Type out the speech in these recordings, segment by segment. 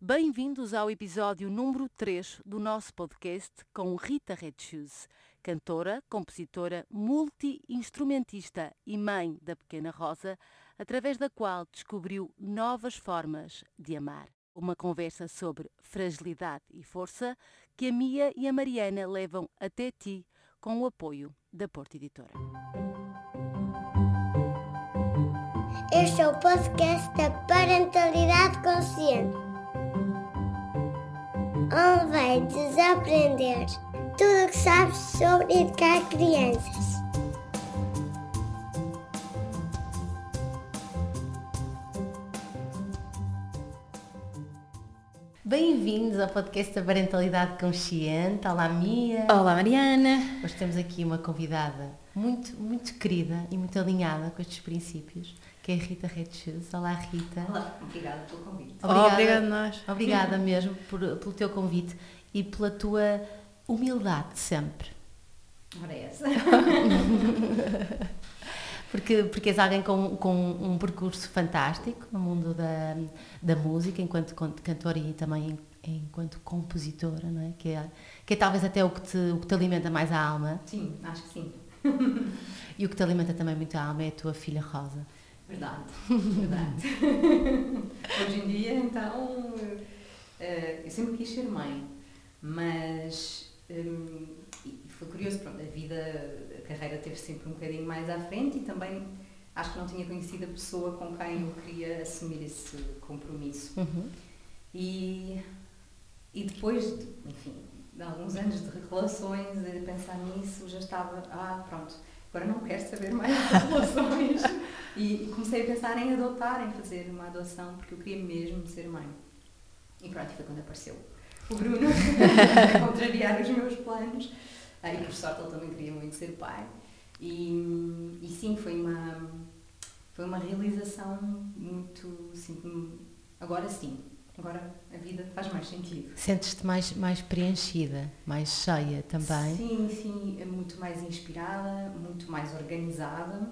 Bem-vindos ao episódio número 3 do nosso podcast com Rita Red Shoes, cantora, compositora, multi-instrumentista e mãe da pequena Rosa, através da qual descobriu novas formas de amar. Uma conversa sobre fragilidade e força que a Mia e a Mariana levam até ti com o apoio da Porta Editora. Este é o podcast da Parentalidade Consciente onde vai desaprender tudo o que sabes sobre educar crianças. Bem-vindos ao podcast da Parentalidade Consciente. Olá, Mia. Olá, Mariana. Hoje temos aqui uma convidada muito, muito querida e muito alinhada com estes princípios que é a Rita Redes. Olá, Rita. Olá, obrigada pelo convite. Obrigada, oh, obrigada a nós. Obrigada mesmo por, pelo teu convite e pela tua humildade sempre. Ora, é essa. porque, porque és alguém com, com um percurso fantástico no mundo da, da música, enquanto cantora e também enquanto compositora, não é? Que, é? que é talvez até o que, te, o que te alimenta mais a alma. Sim, acho que sim. e o que te alimenta também muito a alma é a tua filha Rosa. Verdade, verdade. Hoje em dia, então, eh, eu sempre quis ser mãe, mas hum, foi curioso, pronto, a vida, a carreira teve sempre um bocadinho mais à frente e também acho que não tinha conhecido a pessoa com quem eu queria assumir esse compromisso. Uhum. E, e depois, de, enfim, de alguns anos de relações, a pensar nisso, já estava, ah, pronto, agora não quero saber mais de relações. e, e, comecei a pensar em adotar, em fazer uma adoção, porque eu queria mesmo ser mãe. E pronto, foi quando apareceu o Bruno, a contrariar os meus planos. Ah, e por sorte ele também queria muito ser pai. E, e sim, foi uma, foi uma realização muito. Assim, agora sim, Agora a vida faz mais sentido. Sentes-te mais, mais preenchida, mais cheia também? Sim, sim, é muito mais inspirada, muito mais organizada.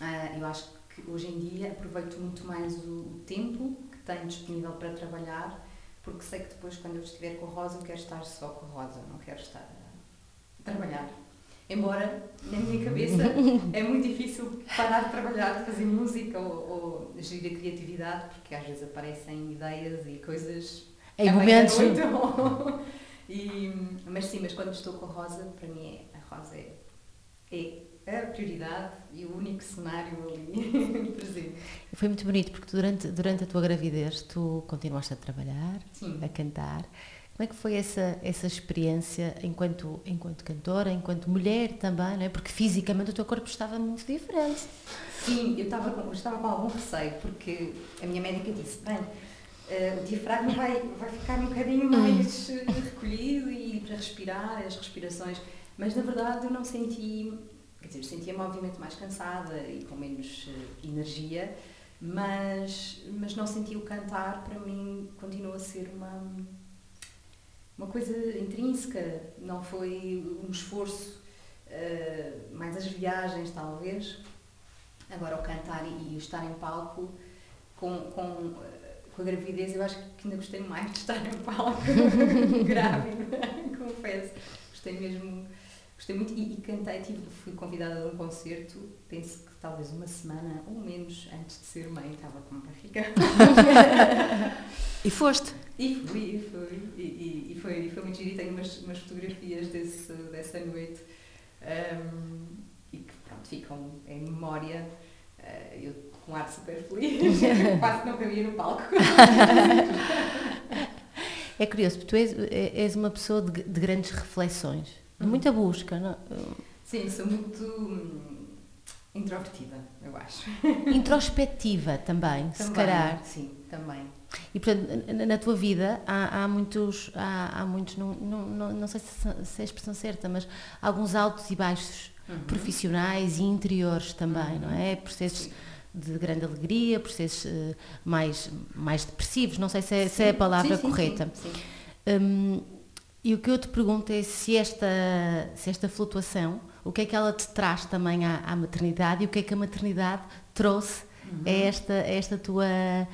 Uh, eu acho que hoje em dia aproveito muito mais o, o, tempo que tenho disponível para trabalhar, porque sei que depois, quando eu estiver com a Rosa, eu quero estar só com a Rosa, não quero estar a trabalhar. Embora, na minha cabeça, é muito difícil parar de trabalhar, de fazer música ou, ou gerir a criatividade, porque às vezes aparecem ideias e coisas. Em momentos. e, mas sim, mas quando estou com a Rosa, para mim é, a Rosa é, é a prioridade e o único cenário ali presente. Foi muito bonito porque durante, durante a tua gravidez tu continuaste a trabalhar, sim. a cantar. Como é que foi essa, essa experiência enquanto, enquanto cantora, enquanto mulher também, não é? Porque fisicamente o teu corpo estava muito diferente. Sim, eu estava com, eu estava com algum receio, porque a minha médica disse, bem, uh, o diafragma vai, vai ficar um bocadinho hum. mais hum. recolhido e para respirar, as respirações, mas na verdade eu não senti, quer dizer, sentia-me obviamente mais cansada e com menos uh, energia, mas, mas não senti o cantar, para mim continua a ser uma uma coisa intrínseca, não foi um esforço, uh, mais as viagens talvez. Agora o cantar e, o estar em palco com, com, com a gravidez eu acho que ainda gostei mais de estar em palco grávida, confesso. Gostei mesmo, gostei muito e, e cantei, fui convidada a um concerto, penso que talvez uma semana ou menos antes de ser mãe, estava com uma barriga. e foste? E fui, e fui, e, e, e foi, foi muito giro e tenho umas, umas fotografias desse, dessa noite um, e que pronto, ficam em memória. Uh, eu com um ar super feliz, quase não cabia no palco. é curioso, porque tu és, és uma pessoa de, de grandes reflexões, de muita busca, não? Sim, sou muito hum, introvertida, eu acho. Introspectiva também, também, se calhar. Sim, também. E portanto, na tua vida há, há muitos, há, há muitos não, não, não, sei se, se, é a expressão certa, mas alguns altos e baixos uhum. profissionais e interiores também, uhum. não é? Processos Sim. de grande alegria, processos uh, mais, mais depressivos, não sei se é, se é a palavra sim, correta. Sim, um, e o que eu te pergunto é se esta, se esta flutuação, o que é que ela te traz também à, à maternidade e o que é que a maternidade trouxe uhum. a, esta, a esta tua eh,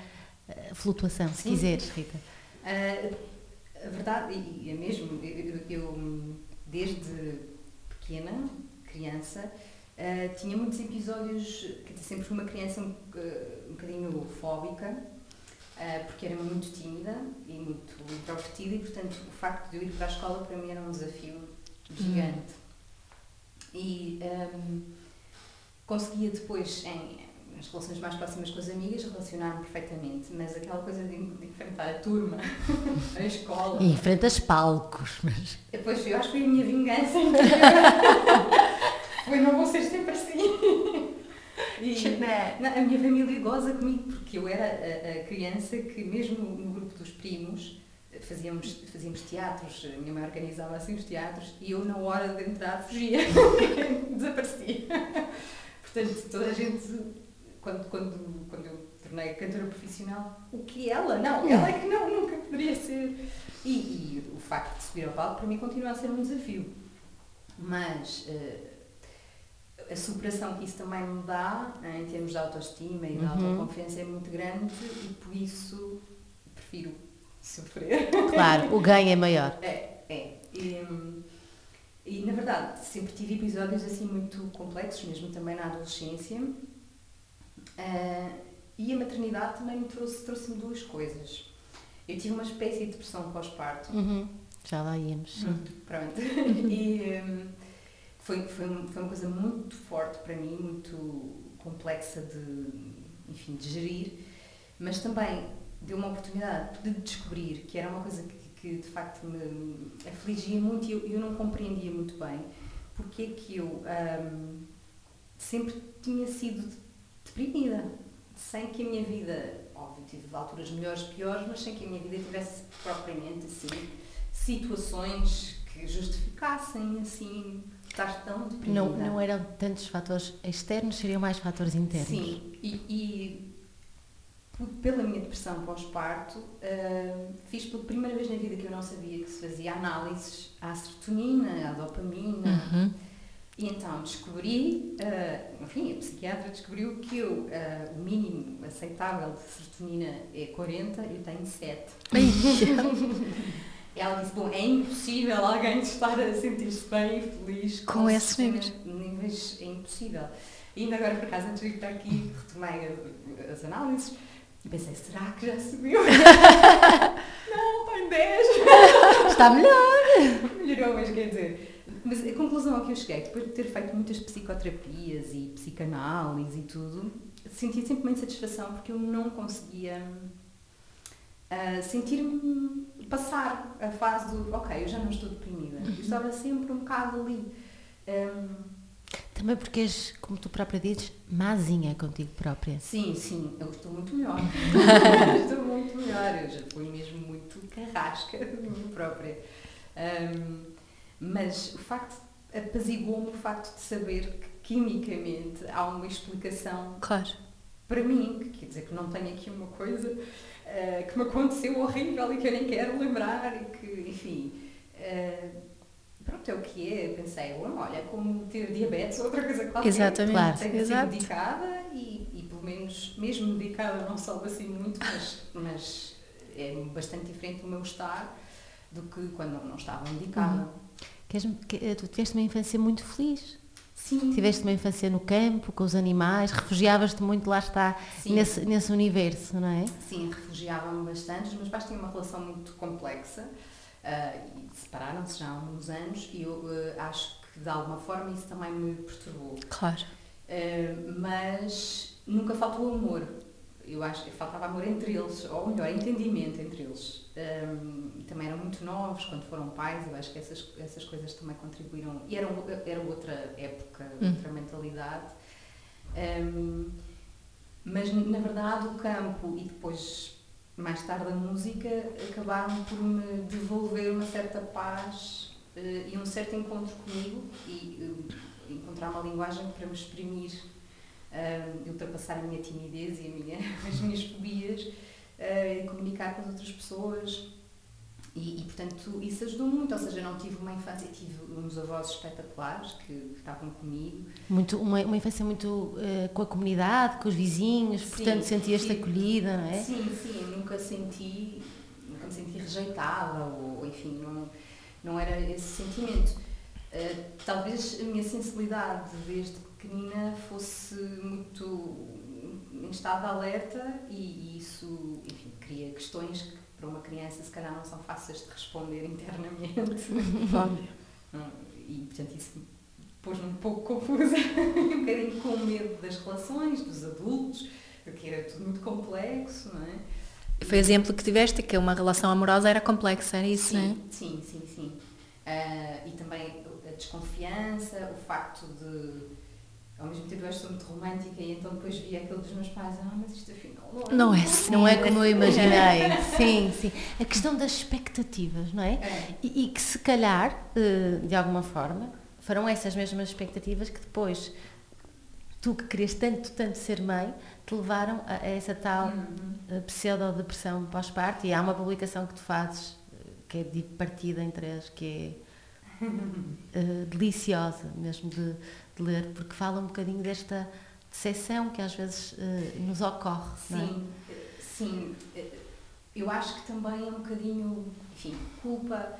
flutuação, se Sim. quiseres, Rita. Ah, a verdade, e é mesmo, eu, eu, desde pequena, criança, ah, tinha muitos episódios, sempre fui uma criança um, um bocadinho fóbica, porque era muito tímida e muito introvertida e, portanto, o facto de eu ir para a escola para mim era um desafio gigante. E ahm, conseguia depois, em, nas relações mais próximas com as amigas, relacionar-me perfeitamente, mas aquela coisa de, de enfrentar a turma, a escola, E enfrentas palcos, mas. depois eu acho que foi a minha vingança. foi não vou ser sempre assim. E, não, a minha família goza comigo porque eu era a, a criança que, mesmo no grupo dos primos, fazíamos, fazíamos teatros, a minha mãe organizava assim os teatros e eu, na hora de entrar, fugia, desaparecia. Portanto, toda a gente, quando, quando, quando eu tornei cantora profissional, o que ela? Não, ela é que não, nunca poderia ser. E, e o facto de subir ao palco para mim continua a ser um desafio. Mas eh, a superação que isso também me dá, eh, em termos de autoestima e de Uhum. autoconfiança, é muito grande e por isso prefiro sofrer. Claro, o ganho é maior. É, é. E, e, na verdade sempre tive episódios assim muito complexos, mesmo também na adolescência. Ah, e a maternidade também me trouxe, trouxe-me duas coisas. Eu tive uma espécie de depressão pós-parto. Uhum. Já lá íamos. sim. Pronto. e hum, foi, foi, um- foi uma coisa muito forte para mim, muito complexa de, enfim, de gerir, mas também deu uma oportunidade de descobrir que era uma coisa que, que de facto me afligia muito e eu, eu não compreendia muito bem porque é que eu hum, sempre tinha sido deprimida, sem que a minha vida, óbvio, tive alturas melhores, piores, mas sem que a minha vida tivesse propriamente assim situações que justificassem assim estar tão deprimida. Não, não eram tantos fatores externos, seriam mais fatores internos. Sim, e, e pela minha depressão pós-parto, ah, fiz pela primeira vez na vida que eu não sabia que se fazia análises à serotonina, à dopamina. Uhum. E então descobri, ah, enfim, a psiquiatra descobriu que eu, ah, o mínimo aceitável de serotonina é 40, eu tenho 7. Ela disse, bom, é impossível alguém estar a sentir-se bem e feliz Com esses níveis. níveis. É impossível. E ainda agora, por acaso, antes de para aqui, retomei as análises e pensei, será que já subiu? Não, tem 10. Está melhor. Melhorou, mas quer dizer. Mas a conclusão a que eu cheguei, depois de ter feito muitas psicoterapias e psicanálise e tudo, sentia sempre uma insatisfação porque eu não conseguia ah, sentir-me passar a fase do ok, eu já não estou deprimida. Eu estava sempre um bocado ali. Ahm, Também porque és, como tu própria dizes, mazinha contigo própria. sim, sim, eu estou muito melhor. estou muito melhor. Eu já fui mesmo muito carrasca de mim própria. Ahm, mas o facto, apaziguou-me o facto de saber que quimicamente há uma explicação Claro. para mim, que quer dizer que não tenho aqui uma coisa eh, que me aconteceu horrível e que eu nem quero lembrar e que, enfim, eh, pronto, é o que é. Pensei, "Bom, olha, é como ter diabetes ou outra coisa qualquer. Exatamente. Claro. Tenho que ser medicada e, e pelo menos, mesmo medicada não salva assim muito, mas, mas é bastante diferente o meu estar do que quando não estava medicada. Que, eh, tu tiveste uma infância muito feliz. Sim. Tiveste uma infância no campo, com os animais, refugiavas-te muito, lá está, Sim. nesse, nesse universo, não é? Sim, refugiava-me bastante. Os meus pais tinham uma relação muito complexa e separaram-se já há alguns anos e eu ah, acho que de alguma forma isso também me perturbou. Claro. Ah, mas nunca faltou amor. Eu acho que faltava amor entre eles, ou melhor, entendimento entre eles. Ah, também eram muito novos quando foram pais, eu acho que essas, essas coisas também contribuíram. E era, era outra época, outra mentalidade. Um, mas na verdade o campo e depois mais tarde a música acabaram por me devolver uma certa paz eh, e um certo encontro comigo e eh, encontrar uma linguagem para me exprimir, eh, ultrapassar a minha timidez e a minha, as minhas fobias e comunicar com as outras pessoas e, e, portanto isso ajudou muito, ou seja, não tive uma infância, tive uns avós espetaculares que estavam comigo. Muito, uma, uma infância muito uh, com a comunidade, com os vizinhos, sim, portanto sentias-te acolhida, não é? Sim, sim, nunca senti, nunca me senti rejeitada, ou enfim, não, não era esse sentimento. Uh, talvez a minha sensibilidade desde pequenina fosse muito em estado de alerta e, e isso, enfim, cria questões que para uma criança se calhar não são fáceis de responder internamente. e portanto isso pôs-me um pouco confusa, um bocadinho com medo das relações, dos adultos, porque era tudo muito complexo, não é? Foi o exemplo que tiveste, que uma relação amorosa era complexa, era isso, sim, não é? Sim, sim, sim. Uh, e também a desconfiança, o facto de ao mesmo tempo eu sou muito romântica e então depois vi aquilo dos meus pais, ah, mas isto afinal não é. Não é, assim, não é como eu imaginei. sim, sim. A questão das expectativas, não é? é. E, e, que se calhar, eh, de alguma forma, farão essas mesmas expectativas que depois tu que querias tanto, tanto ser mãe, te levaram a, essa tal uhum. Eh, pseudo-depressão pós-parto. E há uma publicação que tu fazes, eh, que é de partida em três, que é uh, deliciosa mesmo de de ler, porque fala um bocadinho desta decepção que às vezes uh, nos ocorre. Sim, é? sim. Eu acho que também é um bocadinho, enfim, culpa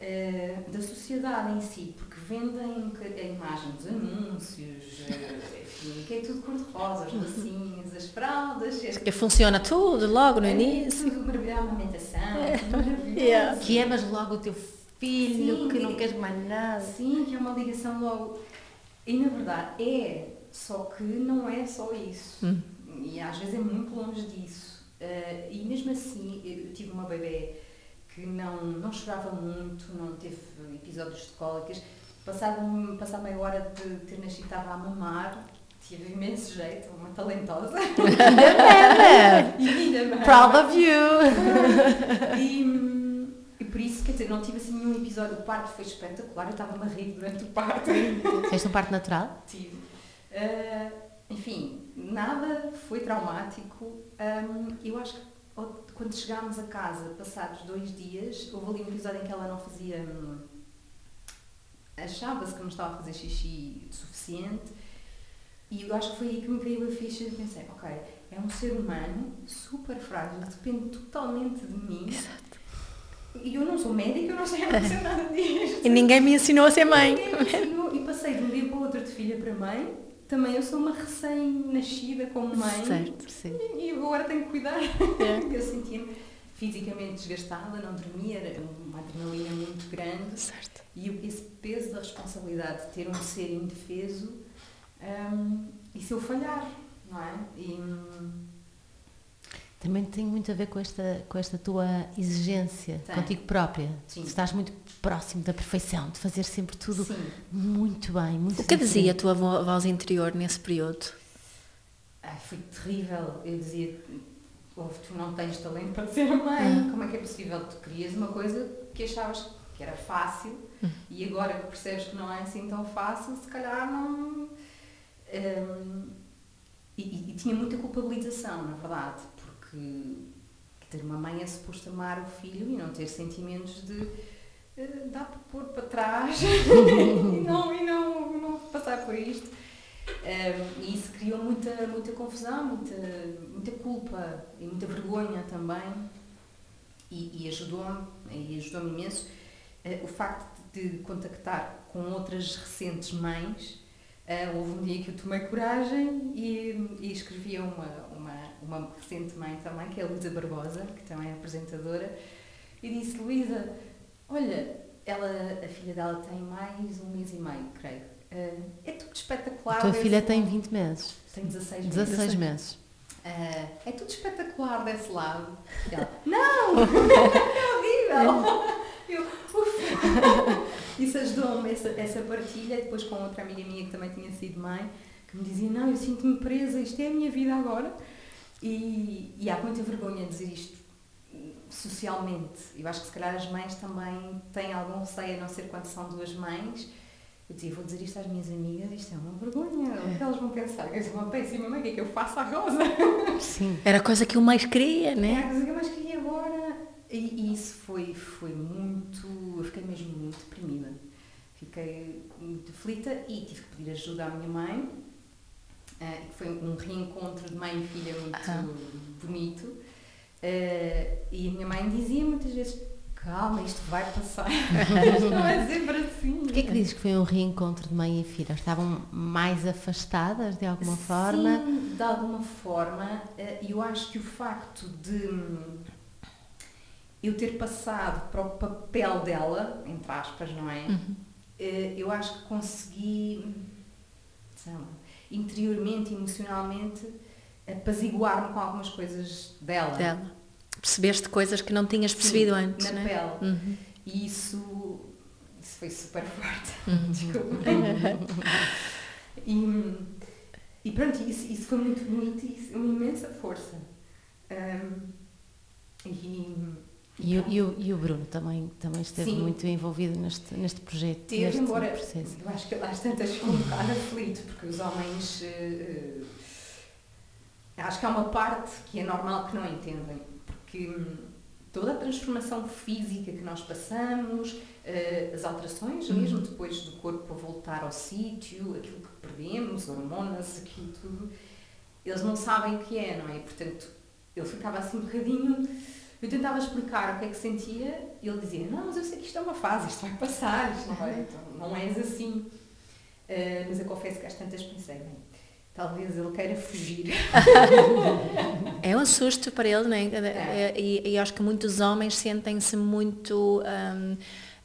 uh, da sociedade em si, porque vendem a imagem dos anúncios, uh, enfim, que é tudo cor-de-rosa, as lacinhas, as fraldas. É, que funciona tudo logo no é, início. Tudo maravilhoso, a amamentação, é. maravilhoso. Yeah. Que amas logo o teu filho, sim, que não queres mais nada. Sim, que é uma ligação logo e na verdade é, só que não é só isso. Hum. E às vezes é muito longe disso. Uh, e mesmo assim, eu tive uma bebê que não, não chorava muito, não teve episódios de cólicas. Passava, passava meia hora de ter nascido, estava a mamar, tive imenso jeito, uma talentosa. Proud of you! e, por isso, quer dizer, não tive assim nenhum episódio. O parto foi espetacular, eu estava-me a rir durante o parto. Fez um parto natural? Tive. Uh, enfim, nada foi traumático. Um, eu acho que quando chegámos a casa, passados dois dias, houve ali um episódio em que ela não fazia. Hum, achava-se que não estava a fazer xixi suficiente. E eu acho que foi aí que me caiu a ficha e pensei, ok, é um ser humano super frágil, depende totalmente de mim. Exato e eu não sou médica, eu não sei, nada disto. E ninguém me ensinou a ser mãe. Ensinou, e passei de um dia para o outro de filha para mãe. Também eu sou uma recém-nascida como mãe. Certo, sim. E, agora tenho que cuidar. É. eu sentia-me fisicamente desgastada, não dormia, era uma adrenalina muito grande. Certo. E esse peso da responsabilidade de ter um ser indefeso, um, e se eu falhar, não é? E, também tem muito a ver com esta, com esta tua exigência tem. contigo própria. Sim. Estás muito próximo da perfeição, de fazer sempre tudo Sim. muito bem. Muito o que dizia a tua voz interior nesse período? Ai, foi terrível. Eu dizia, oh, tu não tens talento para ser mãe. Ah. Como é que é possível? Tu querias uma coisa que achavas que era fácil hum. e agora que percebes que não é assim tão fácil, se calhar não. Um, e, e, tinha muita culpabilização, na verdade que, que ter uma mãe é suposto amar o filho e não ter sentimentos de uh, dá para pôr para trás e, não, e não, não passar por isto. Um, e isso criou muita, muita confusão, muita, muita culpa e muita vergonha também. E, e ajudou-me, e ajudou-me imenso, uh, o facto de contactar com outras recentes mães. Uh, houve um dia que eu tomei coragem e, e escrevi uma, uma, uma recente mãe também, que é a Luísa Barbosa, que também é apresentadora, e disse, Luísa, olha, ela, a filha dela tem mais um mês e meio, creio. Uh, é tudo espetacular. A tua filha tem 20 meses. Tem 16 meses. 16 meses. Uh, é tudo espetacular desse lado. E ela, não! é horrível! Eu, Isso ajudou-me, essa, essa partilha, depois com outra amiga minha que também tinha sido mãe, que me dizia, não, eu sinto-me presa, isto é a minha vida agora. E, e há muita vergonha de dizer isto socialmente. Eu acho que se calhar as mães também têm algum receio, a não ser quando são duas mães. Eu dizia, vou dizer isto às minhas amigas, isto é uma vergonha. O que elas vão pensar? Eu sou uma péssima mãe, o que é que eu faço à Rosa? Sim. Era a coisa que eu mais queria, né? Era a coisa que eu mais queria agora. E, e isso foi, foi muito. Eu fiquei mesmo muito deprimida. Fiquei muito aflita e tive que pedir ajuda à minha mãe. Uh, foi um reencontro de mãe e filha muito bonito. Uh, e a minha mãe dizia muitas vezes: calma, isto vai passar. não é sempre assim. Porquê que dizes que foi um reencontro de mãe e filha? Estavam mais afastadas de alguma Sim, forma? de alguma forma. E eu acho que o facto de eu ter passado para o papel dela, entre aspas, não é? Uhum. Eu acho que consegui, sei lá, interiormente, emocionalmente, apaziguar-me com algumas coisas dela. Dela. Percebeste coisas que não tinhas percebido Sim, antes, na né? pele. Uhum. E isso, isso foi super forte. Uhum. Desculpa. e, e pronto, isso, isso foi muito bonito e uma imensa força. Um, e, E, o- e o, e o Bruno também, também esteve Sim. muito envolvido neste, neste projeto, Teve, neste embora processo. eu acho que ele às tantas ficou um bocado aflito, porque os homens. eh, acho que há uma parte que é normal que não entendem, porque hum, toda a transformação física que nós passamos, eh, as alterações mesmo depois do corpo a voltar ao sítio, aquilo que perdemos, hormonas, aquilo tudo, eles não sabem o que é, não é? Portanto, ele ficava assim um bocadinho. Eu tentava explicar o que é que sentia e ele dizia: Não, mas eu sei que isto é uma fase, isto vai passar, isto não, vai, então, não és assim. Eh, mas eu confesso que às tantas pensei: bem, talvez ele queira fugir. É um susto para ele, né? É. E, e acho que muitos homens sentem-se muito hum,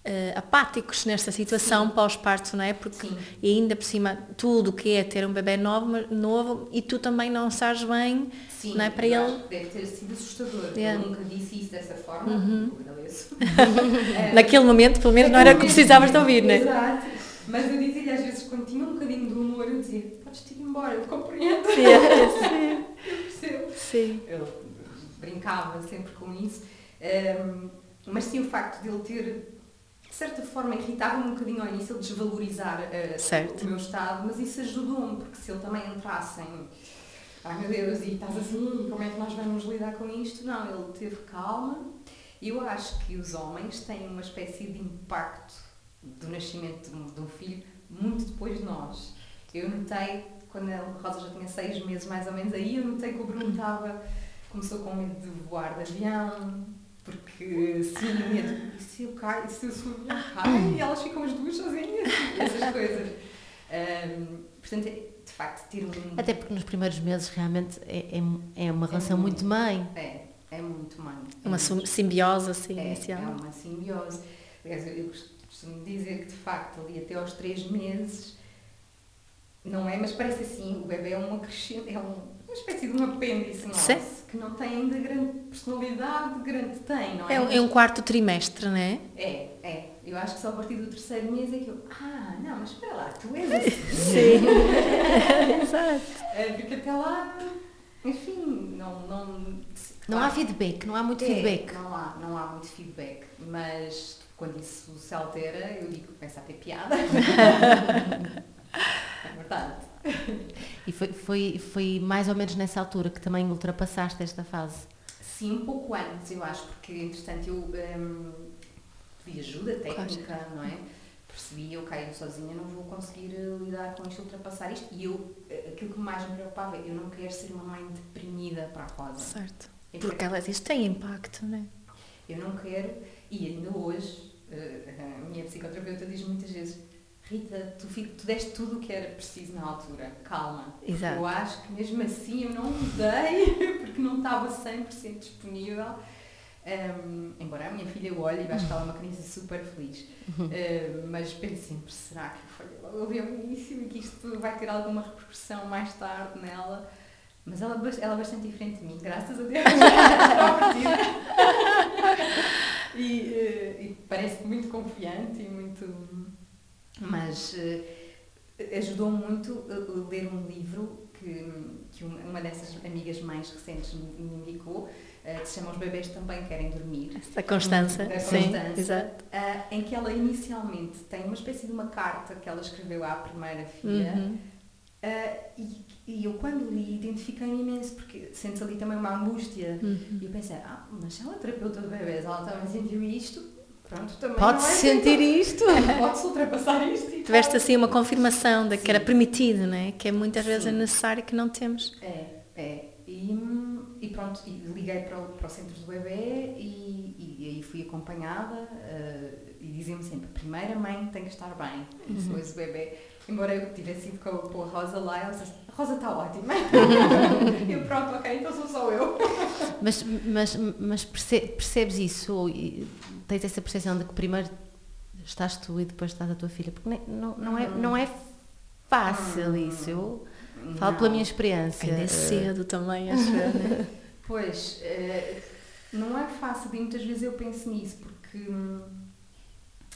eh, apáticos nesta situação pós-parto, não é? Porque Sim. e ainda por cima tudo que é ter um bebê novo, novo e tu também não sabes bem, Sim, não é? Para eu ele. deve ter sido assustador. Yeah. Ele nunca disse isso dessa forma, Uhum. eu agradeço. Naquele momento, pelo menos, não era o que precisavas de ouvir, né? Exato. Mas eu dizia-lhe às vezes, quando tinha um bocadinho de humor, eu dizia: Podes-te ir embora, eu te compreendo. Sim. Eu percebo. Sim. Eu brincava sempre com isso. Ehm, mas sim, o facto de ele ter, certa forma, irritava-me um bocadinho ao início, ele desvalorizar Certo. o meu estado, mas isso ajudou-me, porque se ele também entrasse em. Ai meu Deus, e estás assim, como é que nós vamos lidar com isto? Não, ele teve calma. Eu acho que os homens têm uma espécie de impacto do nascimento de um, de um filho muito depois de nós. Eu notei, quando a Rosa já tinha seis meses mais ou menos, aí eu notei que o Bruno estava, começou com medo de voar de avião, porque sim, medo, e se eu caio, se eu caio, e elas ficam as duas sozinhas, essas coisas. Ahm, portanto, de facto, ter um... Até porque nos primeiros meses realmente é, é, é uma relação muito. muito mãe. É, é muito mãe. Uma É sim- muito- simbiose assim é, inicial. é uma simbiose. Aliás, eu- eu costumo dizer que de facto ali até aos três meses não é, mas parece assim, o bebê é uma crescente, é um- uma espécie de um apêndice nosso, Sim. que não tem ainda grande personalidade, grande tem, não é? É, um- é um quarto trimestre, não é? É, é. Eu acho que só a partir do terceiro mês é que eu, ah, não, mas espera lá, tu és assim. Sim. Exato. É, porque até lá, enfim, não... Não, Não há feedback, não há muito É, feedback. Não há, não há muito feedback, mas quando isso se altera, eu digo que começa a ter piada. é verdade. E foi, foi, foi mais ou menos nessa altura que também ultrapassaste esta fase. Sim, um pouco antes, eu acho, porque entretanto eu hum, pedi ajuda técnica, não é? Percebi, eu caio sozinha, não vou conseguir eh, lidar com isto, ultrapassar isto. E eu, eh, aquilo que mais me preocupava, eu não quero ser uma mãe deprimida para a Rosa. Certo. Eu Porque quero- ela diz tem impacto, não é? Eu não quero, e ainda hoje, eh, a minha psicoterapeuta diz muitas vezes: Rita, tu, tu deste tudo o que era preciso na altura, calma. Exato. Eu acho que mesmo assim eu não dei, porque não estava 100% disponível. Ehm, embora a minha filha o olhe e acho que ela é uma criança super feliz. Eh, mas penso sempre: será que eu falhei logo ali ao início e que isto vai ter alguma repercussão mais tarde nela? Mas ela, bas- ela é bastante diferente de mim, graças a Deus. e, eh, e parece muito confiante e muito. Mas eh, ajudou muito a, a ler um livro que, que uma dessas amigas mais recentes me indicou, eh, que se chama Os Bebês Também Querem Dormir. A Constança. Da Sim, Constança. exato. Ah, em que ela inicialmente tem uma espécie de uma carta que ela escreveu à primeira filha Uhum. Uh, e, e, eu quando li identifiquei-me imenso, porque sentes ali também uma angústia. Uhum. E eu pensei, ah, mas ela é terapeuta de bebês, ela também sentiu isto, pronto, também Pode-se não é sentir isto. Pode-se ultrapassar isto. E Tiveste assim uma confirmação de que era Sim. permitido, não é? Que é muitas vezes é Sim. necessário que não temos. É, é. E, hum, e pronto, e liguei para o, para o centro do bebê e, e, e aí fui acompanhada uh, e diziam-me sempre, a primeira mãe tem que estar bem, e depois o bebê, embora eu tivesse ido com, a- com a Rosa lá, ela disse, a Rosa está ótima. eu pronto, ok, então sou só eu. Mas, mas, mas perce- percebes isso? Tens essa percepção de que primeiro estás tu e depois estás a tua filha? Porque nem- não, não, é, não é fácil Hum. isso. Eu falo pela minha experiência. Ainda é cedo também, acho né? Pois, eh, não é fácil e muitas vezes eu penso nisso porque hum,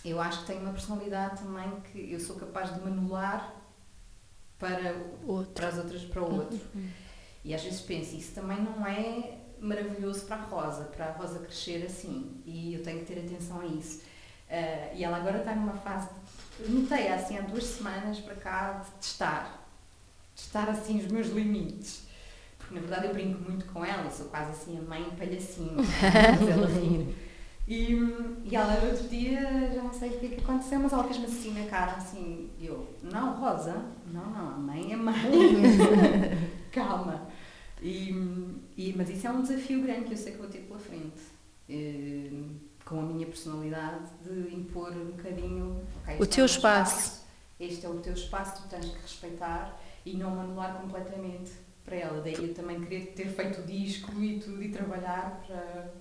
eu acho que tenho uma personalidade também que eu sou capaz de me anular para, Outro. para as outras, para o outro. E às vezes penso, isso também não é maravilhoso para a Rosa, para a Rosa crescer assim. E eu tenho que ter atenção a isso. Eh, e ela agora está numa fase, notei assim há duas semanas para cá, de testar. Testar assim os meus limites. Porque na verdade eu brinco muito com ela, sou quase assim a mãe palhacinho, faz ela rir. E, e ela outro dia, já não sei o que é que aconteceu, mas ela fez-me assim na cara, assim, eu, não, Rosa, não, não, a mãe é mãe. Calma. E, e- mas isso é um desafio grande que eu sei que vou ter pela frente. Eh, com a minha personalidade de impor um bocadinho ok, O é teu meu espaço. Este é o teu espaço, tu tens que respeitar e não me anular completamente para ela. Daí eu também querer ter feito o disco e tudo e trabalhar para.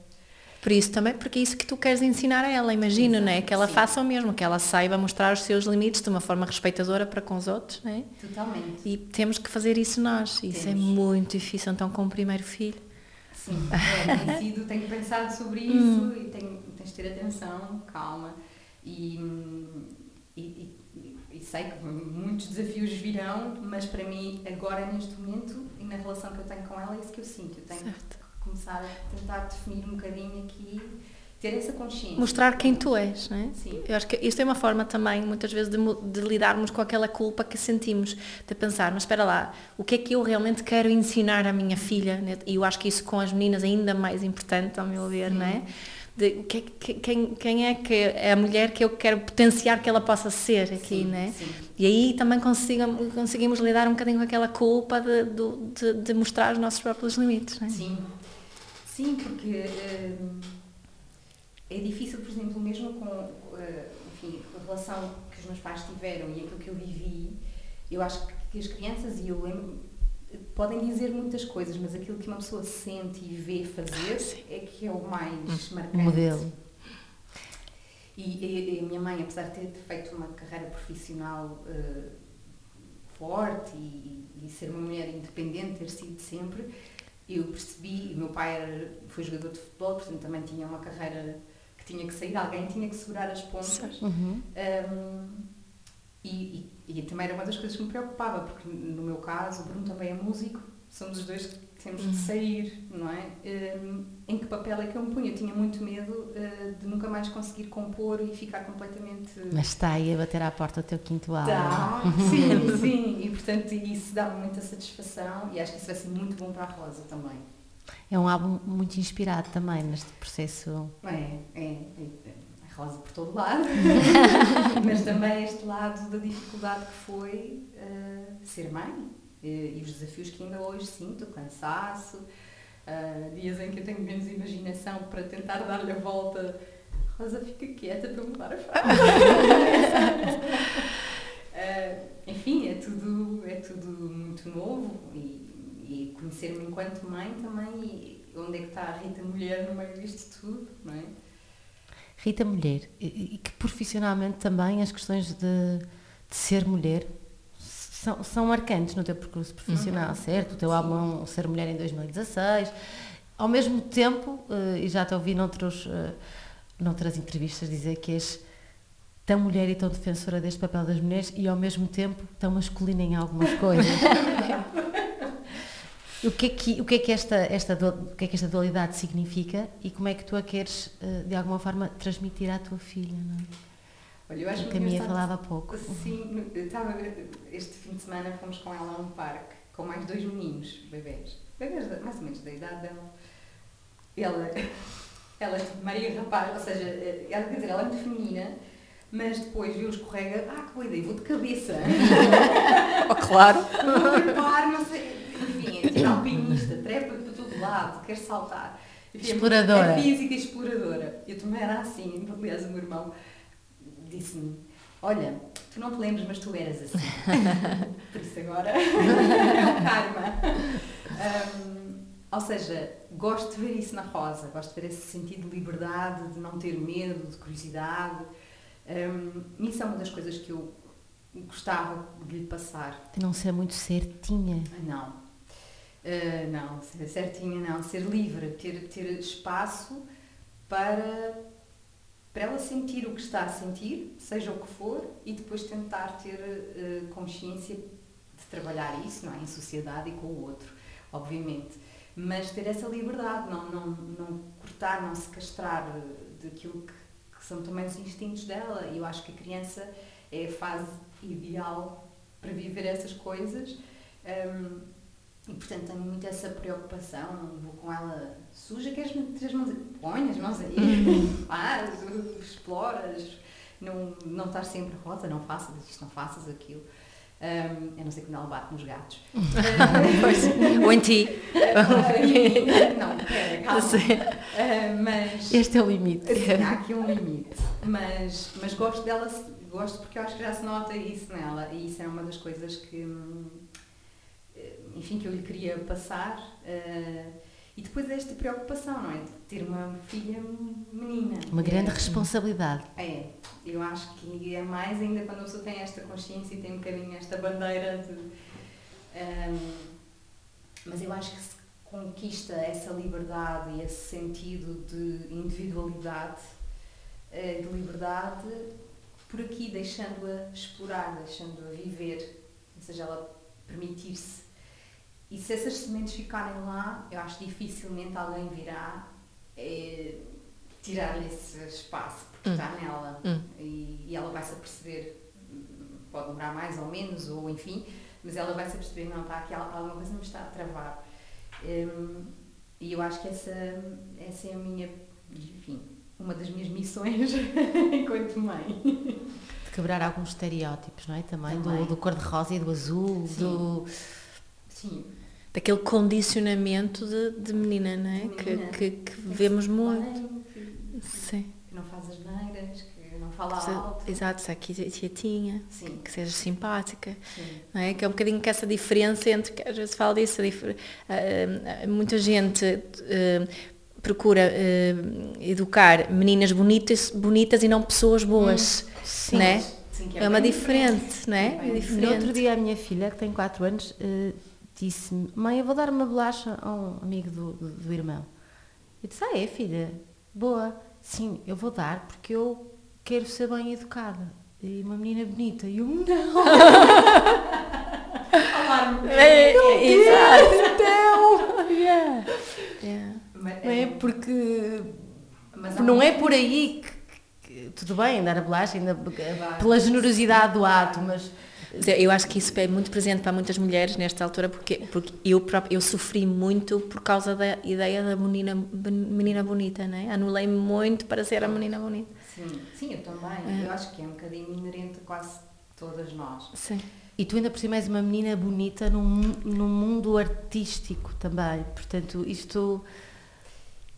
Por isso também, porque é isso que tu queres ensinar a ela, imagino, Exato, não é? Que ela sim. faça o mesmo, que ela saiba mostrar os seus limites de uma forma respeitadora para com os outros, não é? Totalmente. E temos que fazer isso nós. Isso é Temos. muito difícil, então, com o primeiro filho. Sim, é, tem sido, tenho pensado sobre isso Hum. e tenho, tens de ter atenção, calma. E, e, e- e sei que muitos desafios virão, mas para mim, agora, neste momento, e na relação que eu tenho com ela, é isso que eu sinto. Eu tenho Certo. Começar a tentar definir um bocadinho aqui, ter essa consciência. Mostrar quem tu és, não é? Sim. Eu acho que isto é uma forma também, muitas vezes, de, de lidarmos com aquela culpa que sentimos, de pensar, mas espera lá, o que é que eu realmente quero ensinar à minha filha? né? E eu acho que isso com as meninas é ainda mais importante, ao meu ver, não é? De, o que é que- quem, quem é que é a mulher que eu quero potenciar que ela possa ser aqui, Sim, não é? sim. E aí também conseguimos lidar um bocadinho com aquela culpa de, de, de mostrar os nossos próprios limites, não é? Sim, sim, porque hum, é difícil, por exemplo, mesmo com eh, enfim, a relação que os meus pais tiveram e aquilo que eu vivi, eu acho que as crianças, e eu lembro, podem dizer muitas coisas, mas aquilo que uma pessoa sente e vê fazer é que é o mais marcante. O modelo. E, e- a minha mãe, apesar de ter feito uma carreira profissional eh, forte e, e ser uma mulher independente, ter sido sempre, eu percebi, e o meu pai era, foi jogador de futebol, portanto também tinha uma carreira que tinha que sair, alguém tinha que segurar as pontas. Uhum. Um, e, e- e também era uma das coisas que me preocupava, porque no meu caso, o Bruno também é músico, somos os dois que temos de sair, não é? Um, em que papel é que eu me punha? Eu tinha muito medo uh, de nunca mais conseguir compor e ficar completamente. Mas está aí a bater à porta do teu quinto álbum. Tá, sim, sim, e portanto isso dá-me muita satisfação e acho que isso vai ser muito bom para a Rosa também. É um álbum muito inspirado também neste processo. É, é, é, a Rosa por todo lado, mas também este lado da dificuldade que foi uh, ser mãe e, e os desafios que ainda hoje sinto, o cansaço, uh, dias em que eu tenho menos imaginação para tentar dar-lhe a volta. Rosa, fica quieta para mudar a frase. Uh, enfim, é tudo, é tudo muito novo e, e conhecer-me enquanto mãe também onde é que está a Rita mulher no meio disto tudo, não é? Rita Mulher, e, e que profissionalmente também as questões de, de ser mulher são, são marcantes no teu percurso profissional, certo? O teu álbum Ser Mulher em 2016. Ao mesmo tempo, eh, e já te ouvi noutros, eh, noutras entrevistas dizer que és tão mulher e tão defensora deste papel das mulheres e ao mesmo tempo tão masculina em algumas coisas. O que é que, o que, é que, esta, o que é que esta dualidade significa e como é que tu a queres, eh, de alguma forma, transmitir à tua filha? Não é? Olha, eu acho A muito Camila engraçado. falava pouco. Sim, estava, este fim de semana fomos com ela a um parque com mais dois meninos, bebés. Bebés mais ou menos da idade dela. Ela, ela é tipo meio rapaz, ou seja, ela, quer dizer, ela é muito feminina, mas depois viu escorrega, ah, que boa ideia, vou de cabeça. Oh, claro. Vou trepar, não sei. Enfim, é tipo alpinista, trepa para todo lado, quer saltar. Enfim, é Exploradora. É física e exploradora. Eu também era assim, aliás, o meu irmão disse-me: Olha, tu não te lembras, mas tu eras assim. Por isso agora é o karma. Um, ou seja, gosto de ver isso na Rosa, gosto de ver esse sentido de liberdade, de não ter medo, de curiosidade. Um, isso é uma das coisas que eu gostava de lhe passar. De não ser muito certinha. Não. Uh, não, ser certinha não. Ser livre, ter, ter espaço para, para ela sentir o que está a sentir, seja o que for, e depois tentar ter uh, consciência de trabalhar isso, não é? Em sociedade e com o outro, obviamente. Mas ter essa liberdade, não, não, não cortar, não se castrar daquilo que, que são também os instintos dela. E eu acho que a criança é a fase ideal para viver essas coisas. Um, e portanto tenho muito essa preocupação, vou com ela suja, queres meter as mãos aí? Põe as mãos aí, faz, exploras, não, não estás sempre rosa, não faças isto, não faças aquilo. Um, eu não sei quando ela bate nos gatos. Ou em ti. não, pera, calma. Uh, mas Este é o limite. Assim, há aqui um limite, mas, mas gosto dela, gosto porque eu acho que já se nota isso nela e isso é uma das coisas que, hum, enfim, que eu lhe queria passar. Uh, e depois esta preocupação, não é? De ter uma filha menina. Uma grande é, responsabilidade. É, eu acho que é mais ainda quando a pessoa tem esta consciência e tem um bocadinho esta bandeira de. Um, mas eu acho que se conquista essa liberdade e esse sentido de individualidade, de liberdade, por aqui, deixando-a explorar, deixando-a viver, ou seja, ela permitir-se. E se essas sementes ficarem lá, eu acho dificilmente alguém virá é, tirar-lhe esse espaço, porque Hum. está nela. Hum. E, e ela vai-se aperceber, pode demorar mais ou menos, ou enfim, mas ela vai-se aperceber, não, está aqui alguma coisa me está a travar. Um, e eu acho que essa, essa é a minha, enfim, uma das minhas missões enquanto mãe. De quebrar alguns estereótipos, não é? Também, Também. do, do cor-de-rosa e do azul, Sim. do... Sim. Daquele condicionamento de, de menina, não é? Que, Menina. que, que vemos muito. Bem, que, Sim. que não faz as neiras, que não fala alto. Exato, se aqui tietinha, Sim. que seja simpática, Sim. não é? Que é um bocadinho que essa diferença entre, que às vezes fala disso, a ah, ah, muita gente ah, procura ah, educar meninas bonitas, bonitas e não pessoas boas, Sim. né? Sim, que É uma bem diferente, não é? É bem No diferente. outro dia a minha filha, que tem 4 anos, eh, disse-me, mãe, eu vou dar uma bolacha a um amigo do, do, do irmão. Eu disse, ah é filha? Boa. Sim, eu vou dar porque eu quero ser bem educada. E uma menina bonita. E eu, não! Alarme. É, exato. Então! Yeah. Yeah. Mas- Não é porque... mas Não é por aí que, que- tudo bem, dar a bolacha, ainda pela generosidade do ato, Mas eu- acho que isso é muito presente para muitas mulheres nesta altura, porque, porque eu própria, eu sofri muito por causa da ideia da menina, menina bonita, não é? Anulei-me muito para ser a menina bonita. Sim, sim, eu também. Eu acho que é um bocadinho inerente a quase todas nós. Sim. E tu ainda por cima és uma menina bonita num, num mundo artístico também. Portanto, isto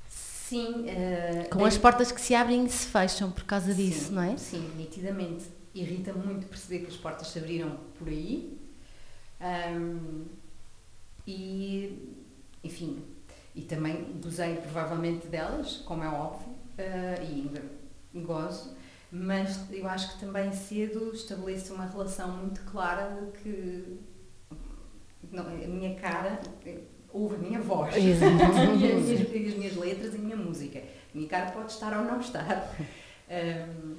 Sim. eh, com as portas que se abrem e se fecham por causa disso, Sim, não é? Sim, nitidamente. Irrita muito perceber que as portas se abriram por aí. Ahm, e, enfim, e também gozei provavelmente delas, como é óbvio, ah, e ainda gozo, mas eu acho que também cedo estabeleço uma relação muito clara de que não, a minha cara ouve a minha voz e, as, minhas- as minhas letras e a minha música. A minha cara pode estar ou não estar. Um,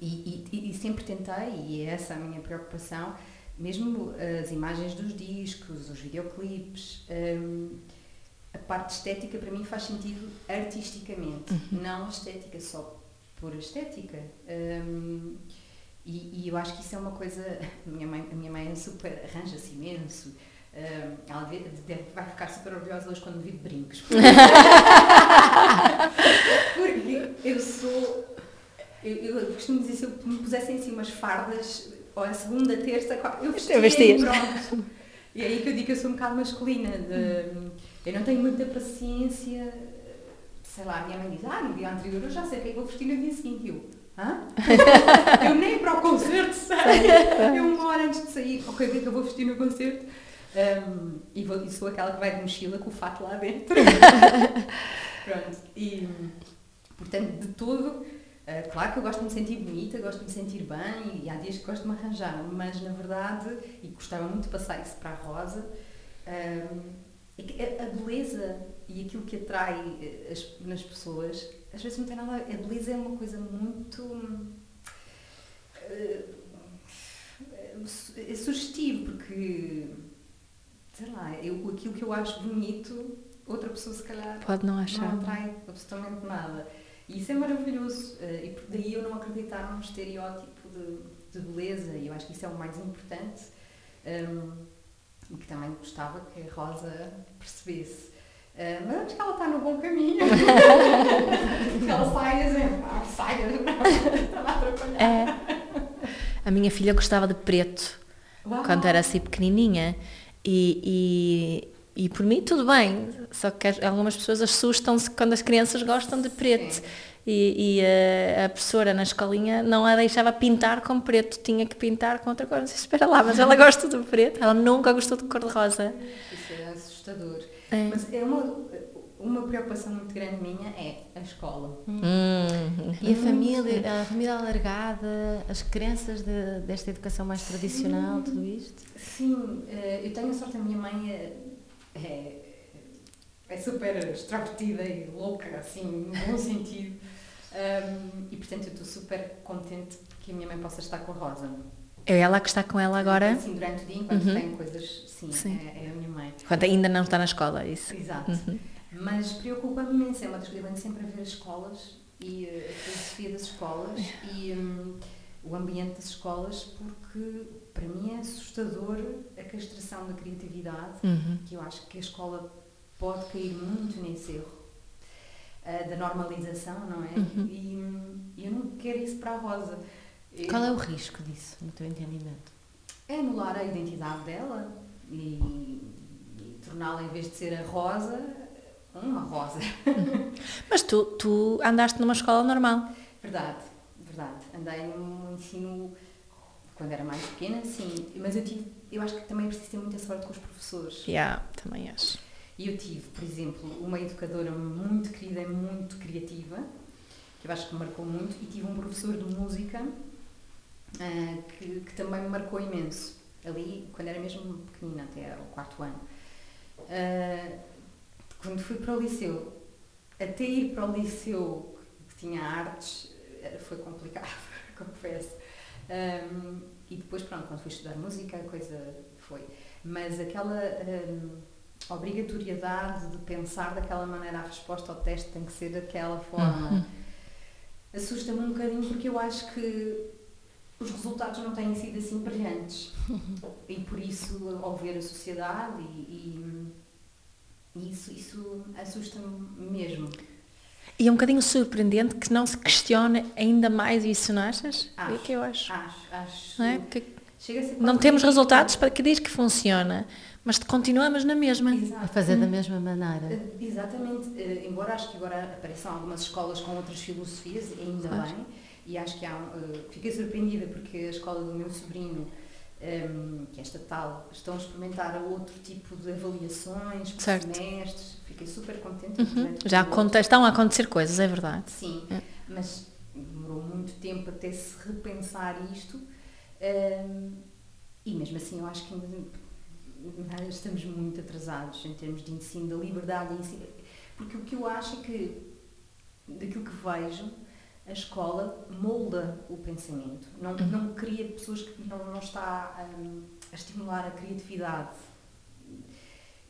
e, e- e sempre tentei, e é essa a minha preocupação, mesmo as imagens dos discos, os videoclipes, um, a parte estética para mim faz sentido artisticamente, não a estética só por estética. Um, e, e, eu acho que isso é uma coisa. A minha mãe, a minha mãe é super. arranja-se imenso. Um, ela deve, deve, vai ficar super orgulhosa hoje quando de brincos. Porque, eu sou. Eu, eu, costumo dizer, se eu me pusessem assim umas fardas, ou a segunda, terça, eu vestia pronto. E é aí que eu digo que eu sou um bocado masculina. De, eu não tenho muita paciência. Sei lá, a minha mãe diz, ah, no dia anterior eu já sei o que é que vou vestir no dia seguinte. E eu, hã? eu nem para o concerto sei. Eu uma hora antes de sair, ok, o que é que eu vou vestir no concerto? Um, e, vou, e sou aquela que vai de mochila com o fato lá dentro. Pronto. E, portanto, de todo, uh, claro que eu gosto de me sentir bonita, gosto de me sentir bem e há dias que gosto de me arranjar, mas na verdade, e gostava muito de passar isso para a Rosa, é a beleza e aquilo que atrai eh, as, nas pessoas, às vezes não tem nada a ver. A beleza é uma coisa muito. Uh, é sugestivo, porque sei lá, eu, aquilo que eu acho bonito, outra pessoa se calhar pode não achar. Não atrai absolutamente nada. E isso é maravilhoso. Eh, e daí eu não acreditar num estereótipo de, de beleza. E eu acho que isso é o mais importante. Um, e que também gostava que a Rosa percebesse. Uh, mas acho que ela está no bom caminho. ela sai exemplo, ah, sai, está a atrapalhar. É. A minha filha gostava de preto Uau. quando era assim pequenininha. E, e, por mim tudo bem, só que algumas pessoas assustam-se quando as crianças gostam de preto. Sim. E, e a, a, professora na escolinha não a deixava pintar com preto, tinha que pintar com outra cor. Não sei, espera lá, mas ela gosta do preto, ela nunca gostou de cor-de-rosa. Isso é assustador. É. Mas é uma, uma preocupação muito grande minha é a escola. Hum. E a família, a família alargada, as crenças de, desta educação mais tradicional, Sim. tudo isto? Sim, eh, eu tenho a sorte, a minha mãe é, é, é super extrovertida e louca, assim, no bom sentido. Um, e portanto eu estou super contente que a minha mãe possa estar com a Rosa. É ela que está com ela agora? Sim, durante o dia, enquanto uhum. tem coisas, sim, sim. É, é, a minha mãe. Enquanto ainda não está na escola, é isso? Exato. Uhum. Mas preocupa-me imenso, é uma das coisas, eu sempre a ver as escolas e uh, a filosofia das escolas e um, o ambiente das escolas, porque para mim é assustador a castração da criatividade, uhum. que eu acho que a escola pode cair muito nesse erro uh, da normalização, não é? Uhum. E, eu não quero isso para a Rosa. Qual é o risco disso, no teu entendimento? É anular a identidade dela e, e torná-la, em vez de ser a Rosa, uma Rosa. Mas tu, tu andaste numa escola normal? Verdade, verdade. Andei num ensino quando era mais pequena, sim. Mas eu tive, eu acho que também preciso ter muita sorte com os professores. Yeah, também acho. E eu tive, por exemplo, uma educadora muito querida e muito criativa, que eu acho que me marcou muito, e tive um professor de música uh, que, que, também me marcou imenso. Ali, quando era mesmo pequenina, até o quarto ano. Uh, quando fui para o liceu, até ir para o liceu que tinha artes, eh, foi complicado, confesso. Um, e depois, pronto, quando fui estudar música, a coisa foi. Mas aquela. Um, obrigatoriedade de pensar daquela maneira, a resposta ao teste tem que ser daquela forma. Uhum. Assusta-me um bocadinho porque eu acho que os resultados não têm sido assim brilhantes. Uhum. E por isso, ao ver a sociedade, e, e isso, isso assusta-me mesmo. E é um bocadinho surpreendente que não se questione ainda mais isso, não achas? Acho, é que eu acho. Acho, acho. Não, é? não temos resultados para que diz que funciona mas continuamos na mesma. Exato. A fazer da mesma maneira. Eh, exatamente. Uh, embora acho que agora apareçam algumas escolas com outras filosofias, ainda claro. bem, e acho que há. Uh, fiquei surpreendida porque a escola do meu sobrinho, um, ehm, que é estatal, estão a experimentar outro tipo de avaliações, por certo. semestres. Fiquei super contente. Uhum. Já aconte, estão a acontecer coisas, é verdade. Sim, é. mas demorou muito tempo até se repensar isto. Um, e mesmo assim, eu acho que ainda estamos muito atrasados em termos de ensino, da liberdade de ensino. Porque o que eu acho é que, daquilo que vejo, a escola molda o pensamento. Não, uhum. não cria pessoas que não, não está um, a estimular a criatividade.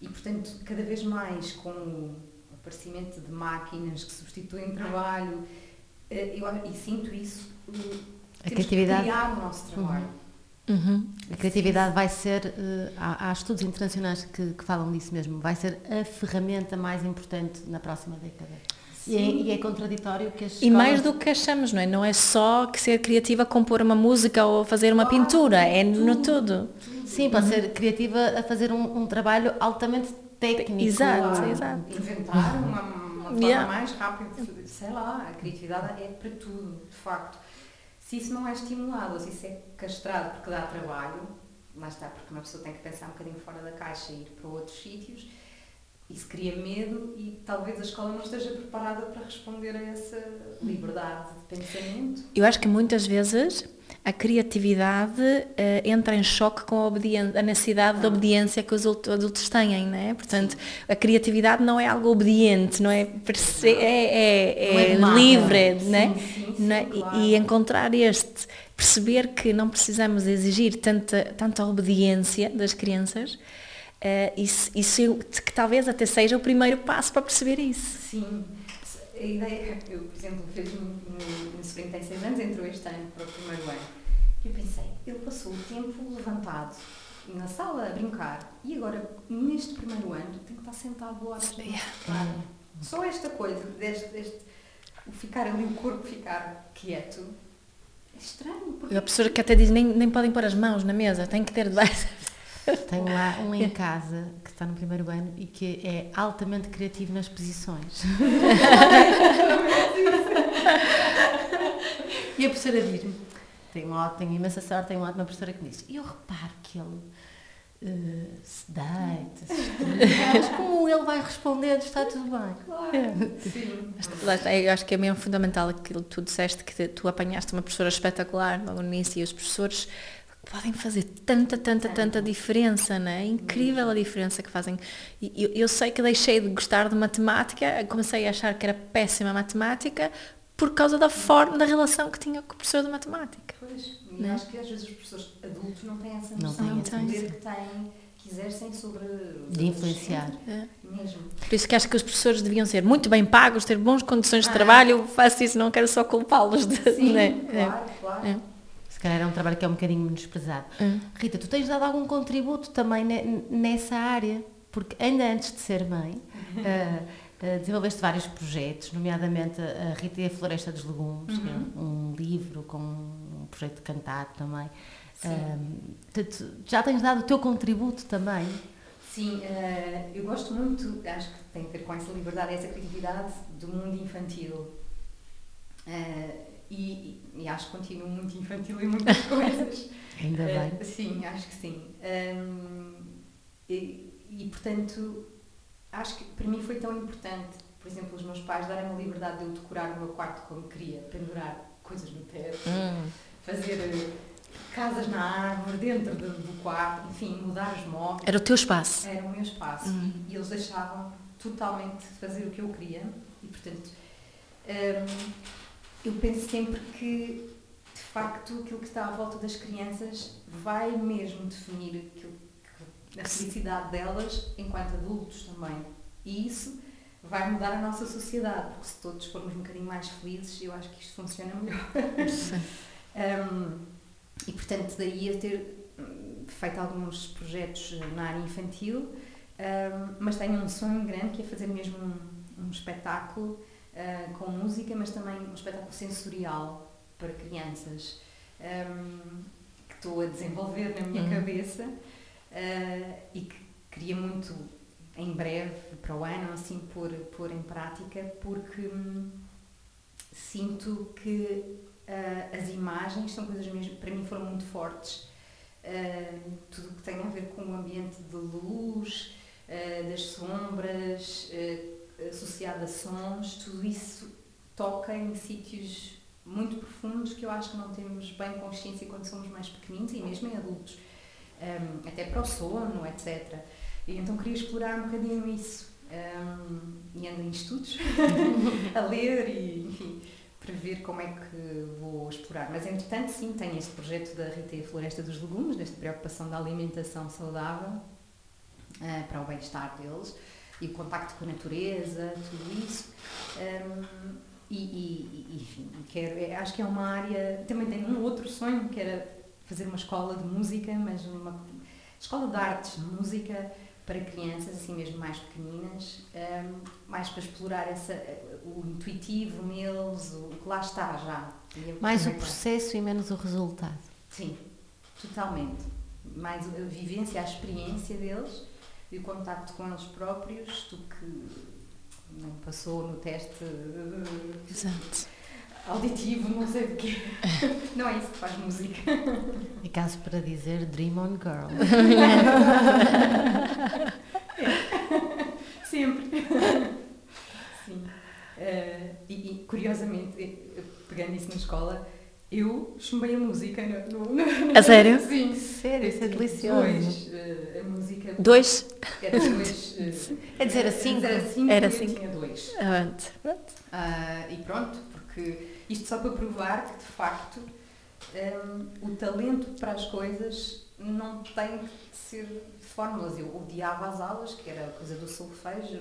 E, portanto, cada vez mais com o aparecimento de máquinas que substituem trabalho, eh, eu, e sinto isso. A criatividade. criar o nosso trabalho. Uhum. A criatividade vai ser, uh, há, há, estudos internacionais que, que, falam disso mesmo, vai ser a ferramenta mais importante na próxima década. E é, e é, contraditório que as escolas... E mais do que achamos, não é? Não é só que ser criativa compor uma música ou fazer uma pintura, é no tudo. Sim, pode uhum. ser criativa a fazer um, um trabalho altamente técnico. Exato, exato. Inventar uma, uma forma yeah. mais rápida, sei lá, a criatividade é para tudo, de facto. Se isso não é estimulado ou se isso é castrado porque dá trabalho, lá está, porque uma pessoa tem que pensar um bocadinho fora da caixa e ir para outros sítios, isso cria medo e talvez a escola não esteja preparada para responder a essa liberdade de pensamento. Eu acho que muitas vezes a criatividade uh, entra em choque com a, a necessidade ah. de obediência que os adultos têm, não é? Portanto, Sim. a criatividade não é algo obediente, não é? é, é, é, é livre, sim, né? Sim, sim, é? claro. e, e, encontrar este, perceber que não precisamos exigir tanta, tanta obediência das crianças, uh, isso, isso que talvez até seja o primeiro passo para perceber isso. Sim. A ideia, eu, por exemplo, fiz um, um, um sobrinho tem 6 anos, entrou este ano para o primeiro ano eu pensei, ele passou o tempo levantado na sala a brincar e agora, neste primeiro ano, tem que estar sentado horas yeah. Só esta coisa, deste, deste, o ficar ali, o corpo ficar quieto, é estranho. Porque... A professora que até diz, nem, nem podem pôr as mãos na mesa, tem que ter debaixo. Tenho lá um em casa que está no primeiro ano e que é altamente criativo nas posições. e a professora diz-me, tenho, tenho imensa sorte, tenho uma ótima professora que me diz. E eu reparo que ele uh, se deita, se mas como ele vai respondendo, está tudo bem. Claro, é. sim. Eu acho que é mesmo fundamental aquilo que tu disseste, que tu apanhaste uma professora espetacular logo no início e os professores podem fazer tanta, tanta, tanta diferença, não é? Incrível a diferença que fazem. Eu, eu sei que deixei de gostar de matemática, comecei a achar que era péssima matemática, por causa da forma, da relação que tinha com o professor de matemática. Pois, e né? acho que às vezes os professores adultos não têm essa noção não têm poder que têm, que exercem sobre... De influenciar. É. Mesmo. Por isso que acho que os professores deviam ser muito bem pagos, ter boas condições de ah. trabalho, eu faço isso, não quero só culpá-los. De, Sim, né? claro, é. claro. É. Calhar é um trabalho que é um bocadinho menosprezado. É. Rita, tu tens dado algum contributo também nessa área? Porque ainda antes de ser mãe... uh, Uh, desenvolveste vários projetos, nomeadamente a Rita e a Floresta dos Legumes, uhum. é um livro com um projeto de cantar também. Uh, já tens dado o teu contributo também? Sim, uh, eu gosto muito, acho que tem a ver com essa liberdade, essa criatividade do mundo infantil. E, e, acho que continuo muito infantil em muitas coisas. Ainda bem. sim, acho que sim. Um, e, e, portanto, acho que para mim foi tão importante, por exemplo, os meus pais darem a liberdade de eu decorar o meu quarto como queria, pendurar coisas no teto, hum. fazer eh, casas na árvore, dentro do, do, quarto, enfim, mudar os móveis. Era o teu espaço? Era o meu espaço. Hum. E, eles deixavam totalmente fazer o que eu queria. E, portanto, hum, eu penso sempre que, de facto, aquilo que está à volta das crianças vai mesmo definir aquilo a felicidade delas enquanto adultos também. E isso vai mudar a nossa sociedade, porque se todos formos um bocadinho mais felizes, eu acho que isto funciona melhor. um, e portanto, daí a ter hum, feito alguns projetos na área infantil, um, mas tenho um sonho grande que é fazer mesmo um, um espetáculo uh, com música, mas também um espetáculo sensorial para crianças hum, que estou a desenvolver na minha uhum. cabeça uh, e que queria muito em breve, para o ano, assim, pôr, pôr em prática, porque hum, sinto que uh, as imagens são coisas mesmo, para mim foram muito fortes. Uh, tudo que tem a ver com o ambiente de luz, uh, das sombras, associado a sons, tudo isso toca em sítios muito profundos que eu acho que não temos bem consciência quando somos mais pequeninos e mesmo em adultos um, até para o sono, etc. E então queria explorar um bocadinho isso. Um, e ando em estudos, a ler e, enfim, para ver como é que vou explorar. Mas, entretanto, sim, tenho este projeto da Rita Floresta dos Legumes, desta preocupação da alimentação saudável uh, para o bem-estar deles e o contacto com a natureza, tudo isso. Um, e, e, enfim, quero, é, acho que é uma área. Também tenho um outro sonho que era fazer uma escola de música, mas uma escola de artes, de música para crianças, assim mesmo mais pequeninas, um, mais para explorar essa, o intuitivo neles, o que lá está já. Mais o processo e menos o resultado. Sim, totalmente. Mais a vivência, a experiência deles e o contacto com eles próprios do que não passou no teste Exato. auditivo, não sei o quê. Não é isso que faz música. É caso para dizer Dream on Girl. Sempre. Sim. Uh, e, e, curiosamente, pegando isso na escola, eu chumbei a música no, no, no A sério? Sim. Sério, isso é delicioso. Dois, uh, a música. Dois? Era dois. Uh, é dizer assim? Era cinco. Era cinco. tinha dois. Pronto. Uh, e pronto, porque isto só para provar que de facto um, o talento para as coisas não tem que ser de fórmulas. Eu odiava as aulas, que era a coisa do solfejo.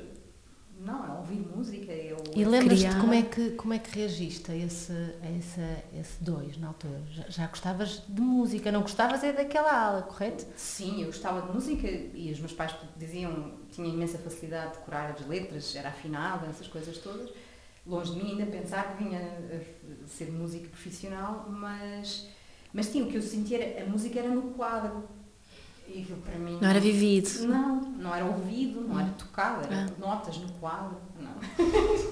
Não, é ouvir música. Eu... E lembras-te como é que como é que reagiste a esse a esse, a esse dois na altura? Já, já gostavas de música, não gostavas é daquela ala, correto? Sim, eu gostava de música e os meus pais diziam tinha imensa facilidade de decorar as letras, era afinada, essas coisas todas. Longe de mim ainda pensar que vinha a ser música profissional, mas mas sim, o que eu sentia era a música era no quadro. Aquilo para mim Não era vivido. Não, não era ouvido, não era tocado, era Ah. notas no quadro. Não.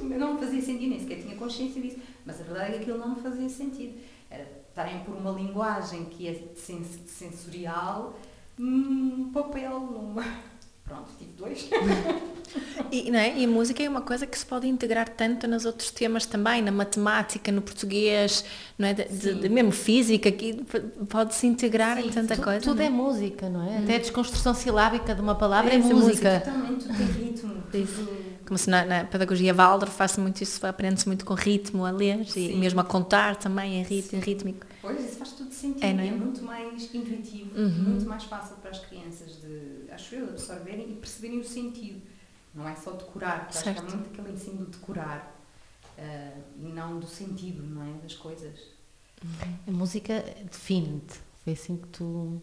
não fazia sentido, nem sequer tinha consciência disso. Mas a verdade é que aquilo não me fazia sentido. Era estarem por uma linguagem que é sens sensorial num papel, numa. Pronto, tive dois. E, não é? e a música é uma coisa que se pode integrar tanto nos outros temas também, na matemática, no português, não é? De, de- mesmo física, que pode-se integrar Sim, em tanta Tu- coisa. tudo não é música, não é? Até a desconstrução silábica de uma palavra é, É, é música. Totalmente, tudo tem ritmo. Tudo- Como se na, na pedagogia Waldorf faça muito isso, aprende-se muito com ritmo a ler e Sim. mesmo a contar também em ritmo, rítmico. Pois, isso faz sentido. É, não é? muito mais intuitivo, Uhum. muito mais fácil para as crianças de, acho eu, absorverem e perceberem o sentido. Não é só decorar, porque acho que há muito aquele ensino do decorar ah, e não do sentido, não é? Das coisas. A música define-te. Foi assim que tu,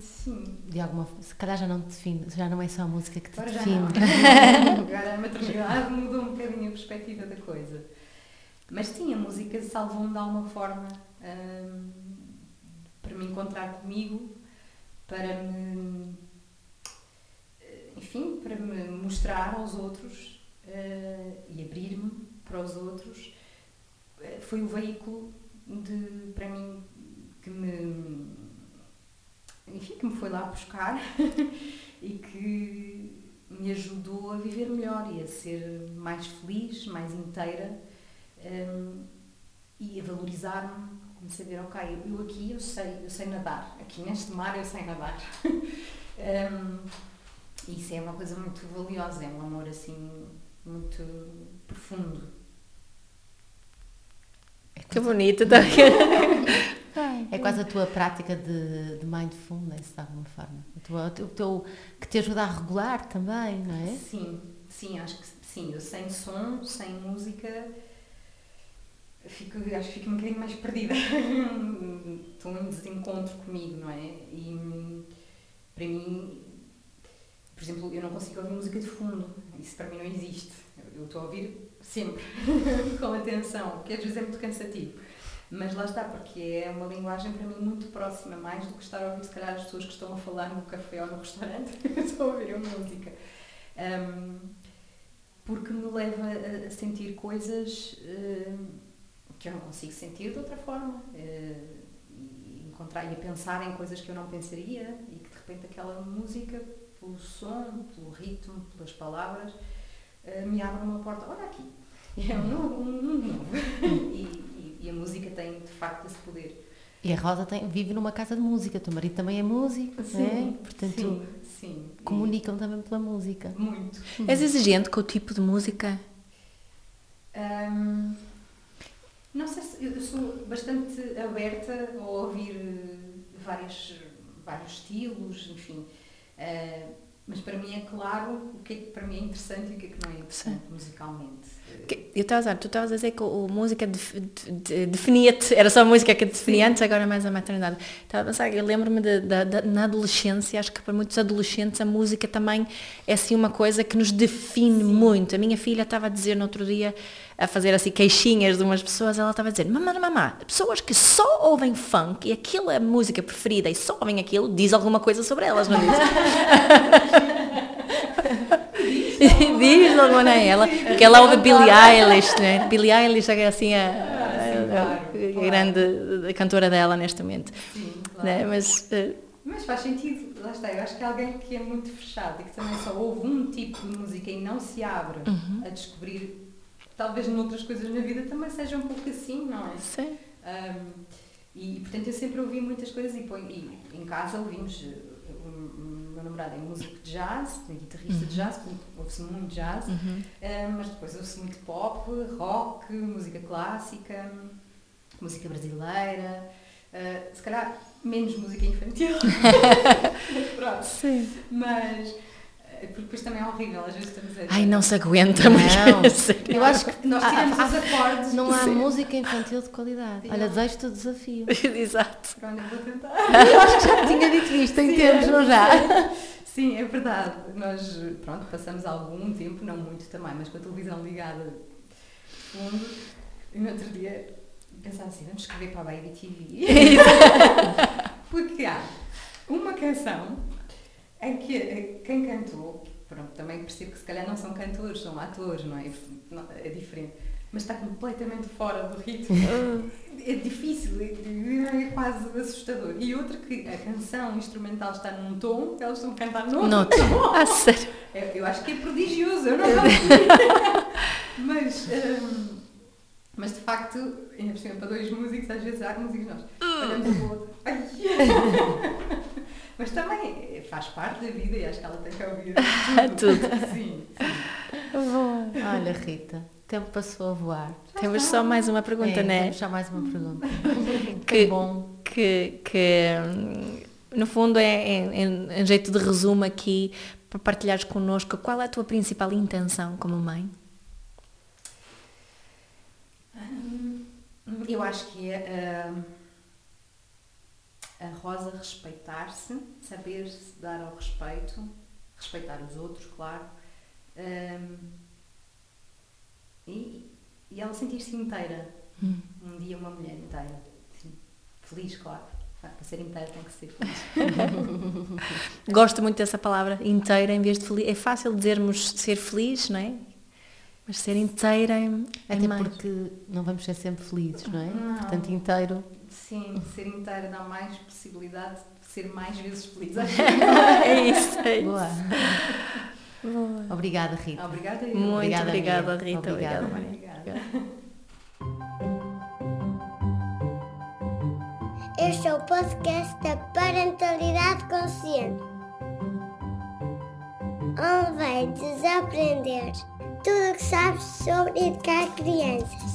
Sim. de alguma forma, se calhar já não te define, já não é só a música que te Agora define. Agora a maternidade mudou um bocadinho a perspectiva da coisa. Mas sim, a música salvou-me de alguma forma hum, para me encontrar comigo, para me. eh, enfim, para me mostrar aos outros eh, e abrir-me para os outros. Eh, Foi o veículo de, para mim que me. enfim, que me foi lá buscar e que me ajudou a viver melhor e a ser mais feliz, mais inteira hum, e a valorizar-me, a saber, ok, eu aqui eu sei, eu sei nadar, aqui neste mar eu sei nadar. E isso é uma coisa muito valiosa, é um amor assim muito profundo. Que bonito, tá? É quase a tua prática de, de mindfulness, de alguma forma. O teu, o teu- que te ajuda a regular também, não é? Sim, sim, acho que sim. Eu sem som, sem música, fico, acho que fico um bocadinho mais perdida. Estou em desencontro comigo, não é? E para mim, por exemplo, eu não consigo ouvir música de fundo. Isso para mim não existe. Eu- estou a ouvir sempre, com atenção, que às vezes é muito cansativo. Mas lá está, porque é uma linguagem para mim muito próxima, mais do que estar a ouvir, se calhar, as pessoas que estão a falar no café ou no restaurante, estou a ouvir a música. Um, porque me leva a, sentir coisas um, que eu não consigo sentir de outra forma. Uh, e encontrar e a pensar em coisas que eu não pensaria e que de repente aquela música, pelo som, pelo ritmo, pelas palavras, uh, me abre uma porta. Olha aqui, é um novo, um mundo novo. e, e- e a música tem de facto esse poder. E a Rosa tem, vive numa casa de música, o teu marido também é músico, é? Portanto, sim, sim. E comunicam também pela música. Muito. És exigente com o tipo de música? Ahm, não sei se eu sou bastante aberta a ouvir eh, vários, vários estilos, enfim. Ah, mas para mim é claro o que é que para mim é interessante e o que é que não é interessante Sim. musicalmente. Eu estava a dizer, tu estavas a dizer que a música definia-te, era só a música que te definia antes, agora é mais a maternidade. Estava a pensar, eu lembro-me de, de, de, na adolescência, acho que para muitos adolescentes a música também é assim uma coisa que nos define Sim. muito. A minha filha estava a dizer no outro dia, a fazer assim queixinhas de umas pessoas, ela estava a dizer, mamãe, mamãe, pessoas que só ouvem funk e aquilo é a música preferida e só ouvem aquilo, diz alguma coisa sobre elas, não diz? diz logo é ela, porque ela ouve Billie Eilish, né? Billie Eilish é assim a, a, a, grande a cantora dela neste momento. Sim, claro. né? Mas, uh, mas faz sentido, lá está, eu acho que é alguém que é muito fechado e que também só ouve um tipo de música e não se abre uhum. a descobrir talvez noutras coisas na vida também seja um pouco assim, não é? Sim. Um, e portanto eu sempre ouvi muitas coisas e, e em casa ouvimos, eh, meu namorado é músico de jazz, é guitarrista uhum. de jazz, ouve-se muito jazz, uhum. um, mas depois ouve-se muito pop, rock, música clássica, música brasileira, uh, se calhar menos música infantil. Pronto. Sim. Mas porque depois também é horrível, às vezes estamos a dizer. Ai, não se aguenta, não. Eu acho que nós tiramos há, os acordes. Não há sim. música infantil de qualidade. Olha, deixo-te o desafio. Exato. Pronto, eu vou tentar. Eu acho que já tinha dito isto em sim, termos, não já? Sim, é verdade. Nós, pronto, passamos algum tempo, não muito também, mas com a televisão ligada fundo, e no outro dia pensava assim, vamos escrever para a Baby TV. Porque há uma canção em que eh, quem cantou, pronto, também percebo que se calhar não são cantores, são atores, não é? É diferente. Mas está completamente fora do ritmo. é difícil, é, é quase assustador. E outra que a canção instrumental está num tom, elas estão a cantar noutro no tom. Ah, sério? Eu, eu acho que é prodigioso, eu não Mas, um, mas de facto, ainda por cima para dois músicos, às vezes há músicos nós olhamos um para o outro. Mas também faz parte da vida e acho que ela tem que ouvir tudo. tudo. sim, sim. Olha, Rita, o tempo passou a voar. Temos só mais uma pergunta, é, né? Temos só mais uma pergunta. que, bom. Que, que no fundo é em, em jeito de resumo aqui para partilhares connosco qual é a tua principal intenção como mãe? Hum, eu acho que é. Uh a Rosa respeitar-se, saber se dar ao respeito, respeitar os outros, claro, um, e, e ela sentir-se inteira. Hum. Um dia uma mulher inteira. Sim. Feliz, claro. Para ser inteira tem que ser feliz. Gosto muito dessa palavra, inteira, em vez de feliz. É fácil dizermos ser feliz, não é? Mas ser inteira é, é Até mais. porque não vamos ser sempre felizes, não é? Não. Portanto, inteiro Sim, ser inteira dá mais possibilidade de ser mais vezes feliz. é isso, é isso. Boa. Boa. Obrigada, Rita. Obrigada, eu. Muito obrigada, obrigada Rita. Obrigada, Maria. Obrigada. Este é o podcast da Parentalidade Consciente, onde vai desaprender tudo o que sabes sobre educar crianças.